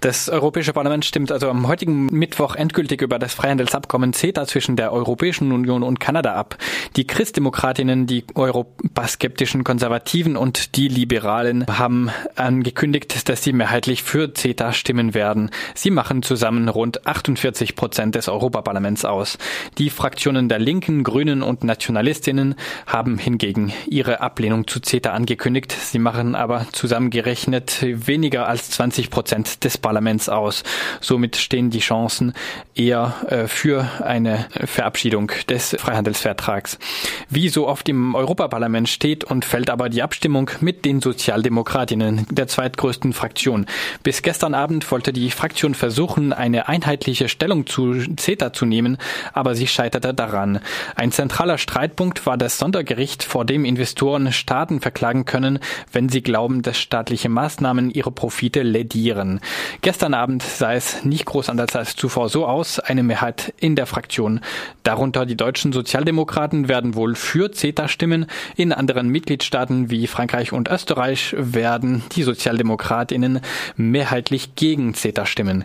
Das Europäische Parlament stimmt also am heutigen Mittwoch endgültig über das Freihandelsabkommen CETA zwischen der Europäischen Union und Kanada ab. Die Christdemokratinnen, die europaskeptischen Konservativen und die Liberalen haben angekündigt, dass sie mehrheitlich für CETA stimmen werden. Sie machen zusammen rund 48 Prozent des Europaparlaments aus. Die Fraktionen der Linken, Grünen und Nationalistinnen haben hingegen ihre Ablehnung zu CETA angekündigt. Sie machen aber zusammengerechnet weniger als 20 Prozent des Parlaments aus. Somit stehen die Chancen eher äh, für eine Verabschiedung des Freihandelsvertrags. Wie so oft im Europaparlament steht und fällt aber die Abstimmung mit den Sozialdemokratinnen, der zweitgrößten Fraktion. Bis gestern Abend wollte die Fraktion versuchen, eine einheitliche Stellung zu CETA zu nehmen, aber sie scheiterte daran. Ein zentraler Streitpunkt war das Sondergericht, vor dem Investoren Staaten verklagen können, wenn sie glauben, dass staatliche Maßnahmen ihre Profite ledieren. Gestern Abend sah es nicht groß anders als zuvor so aus, eine Mehrheit in der Fraktion. Darunter die deutschen Sozialdemokraten werden wohl für CETA stimmen. In anderen Mitgliedstaaten wie Frankreich und Österreich werden die Sozialdemokratinnen mehrheitlich gegen CETA stimmen.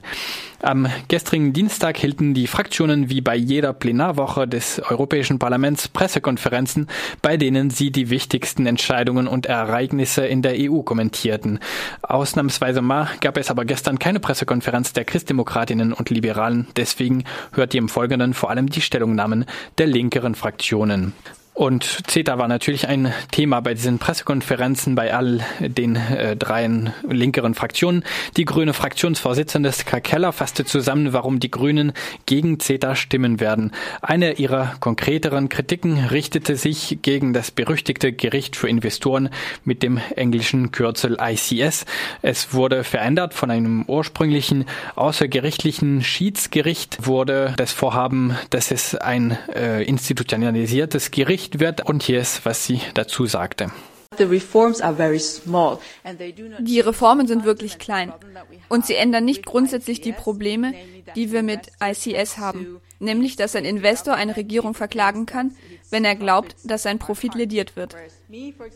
Am gestrigen Dienstag hielten die Fraktionen wie bei jeder Plenarwoche des Europäischen Parlaments Pressekonferenzen, bei denen sie die wichtigsten Entscheidungen und Ereignisse in der EU kommentierten. Ausnahmsweise mal gab es aber gestern keine Pressekonferenz der Christdemokratinnen und Liberalen. Deswegen hört ihr im Folgenden vor allem die Stellungnahmen der linkeren Fraktionen. Und CETA war natürlich ein Thema bei diesen Pressekonferenzen bei all den äh, dreien linkeren Fraktionen. Die grüne Fraktionsvorsitzende Ska Keller fasste zusammen, warum die Grünen gegen CETA stimmen werden. Eine ihrer konkreteren Kritiken richtete sich gegen das berüchtigte Gericht für Investoren mit dem englischen Kürzel ICS. Es wurde verändert von einem ursprünglichen außergerichtlichen Schiedsgericht wurde das Vorhaben, dass es ein äh, institutionalisiertes Gericht veröffentlicht wird. Und hier ist, was sie dazu sagte. Die Reformen sind wirklich klein und sie ändern nicht grundsätzlich die Probleme, die wir mit ICS haben, nämlich dass ein Investor eine Regierung verklagen kann, wenn er glaubt, dass sein Profit lediert wird.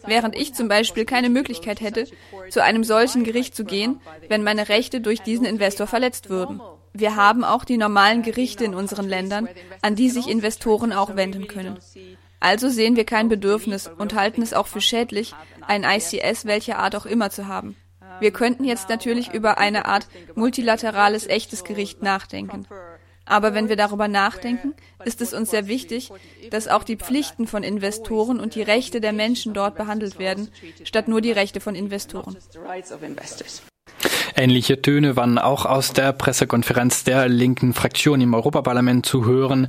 Während ich zum Beispiel keine Möglichkeit hätte, zu einem solchen Gericht zu gehen, wenn meine Rechte durch diesen Investor verletzt würden. Wir haben auch die normalen Gerichte in unseren Ländern, an die sich Investoren auch wenden können. Also sehen wir kein Bedürfnis und halten es auch für schädlich, ein ICS welcher Art auch immer zu haben. Wir könnten jetzt natürlich über eine Art multilaterales echtes Gericht nachdenken. Aber wenn wir darüber nachdenken, ist es uns sehr wichtig, dass auch die Pflichten von Investoren und die Rechte der Menschen dort behandelt werden, statt nur die Rechte von Investoren. Ähnliche Töne waren auch aus der Pressekonferenz der linken Fraktion im Europaparlament zu hören.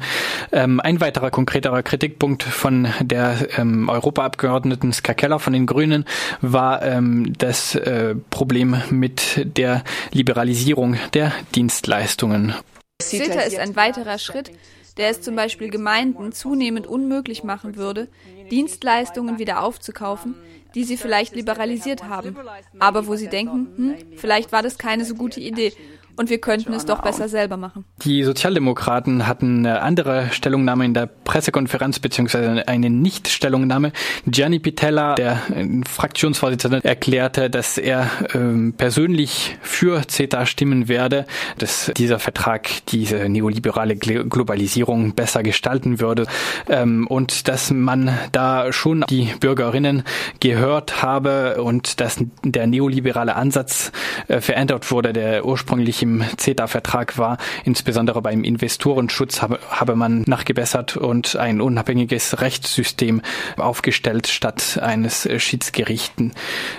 Ähm, ein weiterer konkreterer Kritikpunkt von der ähm, Europaabgeordneten Ska Keller von den Grünen war ähm, das äh, Problem mit der Liberalisierung der Dienstleistungen. CETA ist ein weiterer Schritt, der es zum Beispiel Gemeinden zunehmend unmöglich machen würde, Dienstleistungen wieder aufzukaufen, die sie vielleicht liberalisiert haben, aber wo sie denken, hm, vielleicht war das keine so gute Idee und wir könnten es doch besser selber machen. Die Sozialdemokraten hatten eine andere Stellungnahme in der Pressekonferenz beziehungsweise eine Nicht-Stellungnahme. Gianni Pitella, der äh, Fraktionsvorsitzende, erklärte, dass er ähm, persönlich für CETA stimmen werde, dass dieser Vertrag diese neoliberale Globalisierung besser gestalten würde ähm, und dass man da schon die Bürgerinnen gehört habe und dass der neoliberale Ansatz äh, verändert wurde, der ursprünglich im CETA-Vertrag war. Insbesondere beim Investorenschutz habe, habe man nachgebessert und ein unabhängiges Rechtssystem aufgestellt statt eines Schiedsgerichten.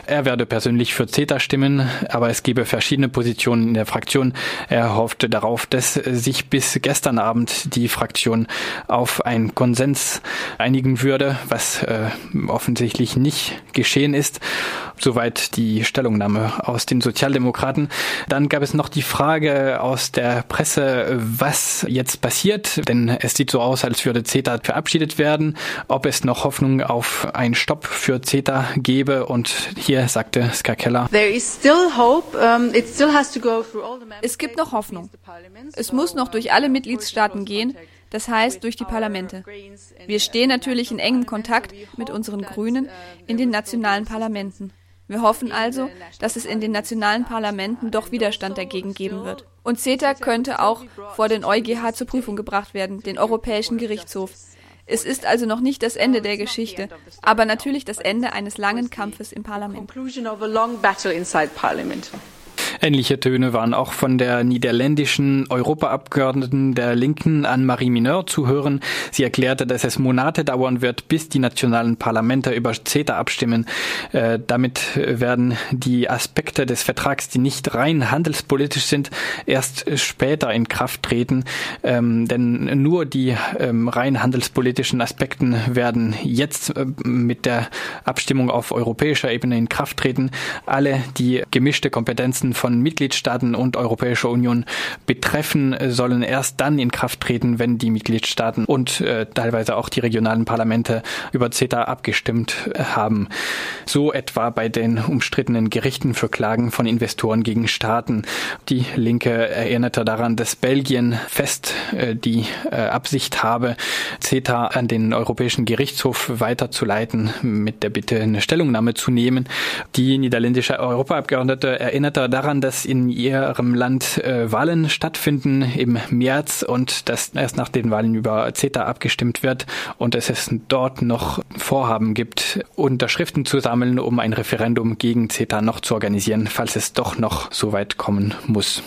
Er werde persönlich für CETA stimmen, aber es gebe verschiedene Positionen in der Fraktion. Er hoffte darauf, dass sich bis gestern Abend die Fraktion auf einen Konsens einigen würde, was äh, offensichtlich nicht geschehen ist. Soweit die Stellungnahme aus den Sozialdemokraten. Dann gab es noch die Frage aus der Presse, was jetzt passiert, denn es sieht so aus, als würde CETA verabschiedet werden, ob es noch Hoffnung auf einen Stopp für CETA gäbe und hier sagte Ska Keller. Es gibt noch Hoffnung. Es muss noch durch alle Mitgliedstaaten gehen, das heißt durch die Parlamente. Wir stehen natürlich in engem Kontakt mit unseren Grünen in den nationalen Parlamenten. Wir hoffen also, dass es in den nationalen Parlamenten doch Widerstand dagegen geben wird. Und CETA könnte auch vor den EuGH zur Prüfung gebracht werden, den Europäischen Gerichtshof. Es ist also noch nicht das Ende der Geschichte, aber natürlich das Ende eines langen Kampfes im Parlament. Ähnliche Töne waren auch von der niederländischen Europaabgeordneten der Linken Anne-Marie Mineur zu hören. Sie erklärte, dass es Monate dauern wird, bis die nationalen Parlamente über CETA abstimmen. Äh, damit werden die Aspekte des Vertrags, die nicht rein handelspolitisch sind, erst später in Kraft treten. Ähm, denn nur die ähm, rein handelspolitischen Aspekten werden jetzt äh, mit der Abstimmung auf europäischer Ebene in Kraft treten. Alle die gemischte Kompetenzen von von Mitgliedstaaten und Europäischer Union betreffen, sollen erst dann in Kraft treten, wenn die Mitgliedstaaten und äh, teilweise auch die regionalen Parlamente über CETA abgestimmt haben. So etwa bei den umstrittenen Gerichten für Klagen von Investoren gegen Staaten. Die Linke erinnerte daran, dass Belgien fest äh, die äh, Absicht habe, CETA an den Europäischen Gerichtshof weiterzuleiten, mit der Bitte eine Stellungnahme zu nehmen. Die niederländische Europaabgeordnete erinnerte daran, dass in ihrem Land äh, Wahlen stattfinden im März und dass erst nach den Wahlen über CETA abgestimmt wird und dass es dort noch Vorhaben gibt, Unterschriften zu sammeln, um ein Referendum gegen CETA noch zu organisieren, falls es doch noch so weit kommen muss.